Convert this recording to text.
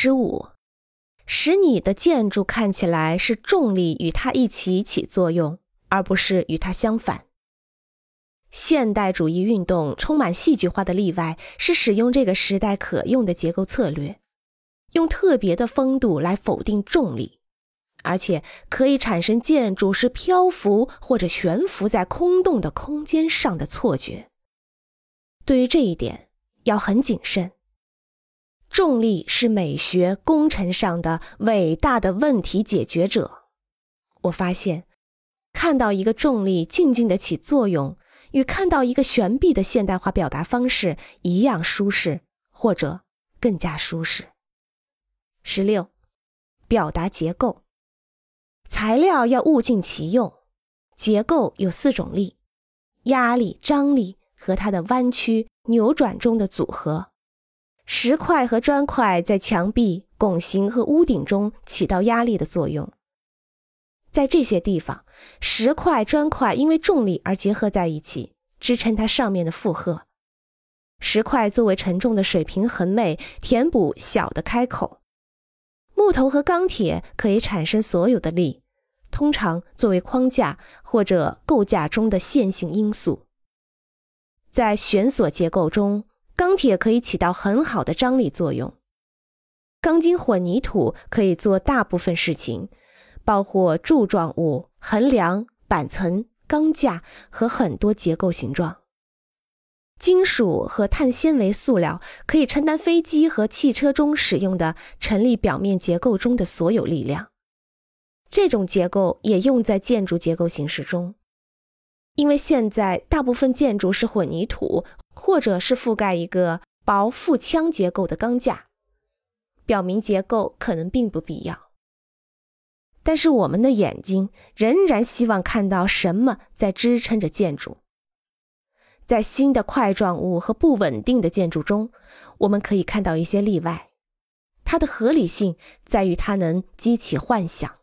十五，使你的建筑看起来是重力与它一起起作用，而不是与它相反。现代主义运动充满戏剧化的例外是使用这个时代可用的结构策略，用特别的风度来否定重力，而且可以产生建筑是漂浮或者悬浮在空洞的空间上的错觉。对于这一点要很谨慎。重力是美学工程上的伟大的问题解决者。我发现，看到一个重力静静的起作用。与看到一个悬臂的现代化表达方式一样舒适，或者更加舒适。十六，表达结构，材料要物尽其用。结构有四种力：压力、张力和它的弯曲、扭转中的组合。石块和砖块在墙壁、拱形和屋顶中起到压力的作用。在这些地方，石块、砖块因为重力而结合在一起，支撑它上面的负荷。石块作为沉重的水平横妹，填补小的开口。木头和钢铁可以产生所有的力，通常作为框架或者构架中的线性因素。在悬索结构中，钢铁可以起到很好的张力作用。钢筋混凝土可以做大部分事情。包括柱状物、横梁、板层、钢架和很多结构形状。金属和碳纤维塑料可以承担飞机和汽车中使用的成立表面结构中的所有力量。这种结构也用在建筑结构形式中，因为现在大部分建筑是混凝土或者是覆盖一个薄腹腔结构的钢架，表明结构可能并不必要。但是我们的眼睛仍然希望看到什么在支撑着建筑。在新的块状物和不稳定的建筑中，我们可以看到一些例外。它的合理性在于它能激起幻想。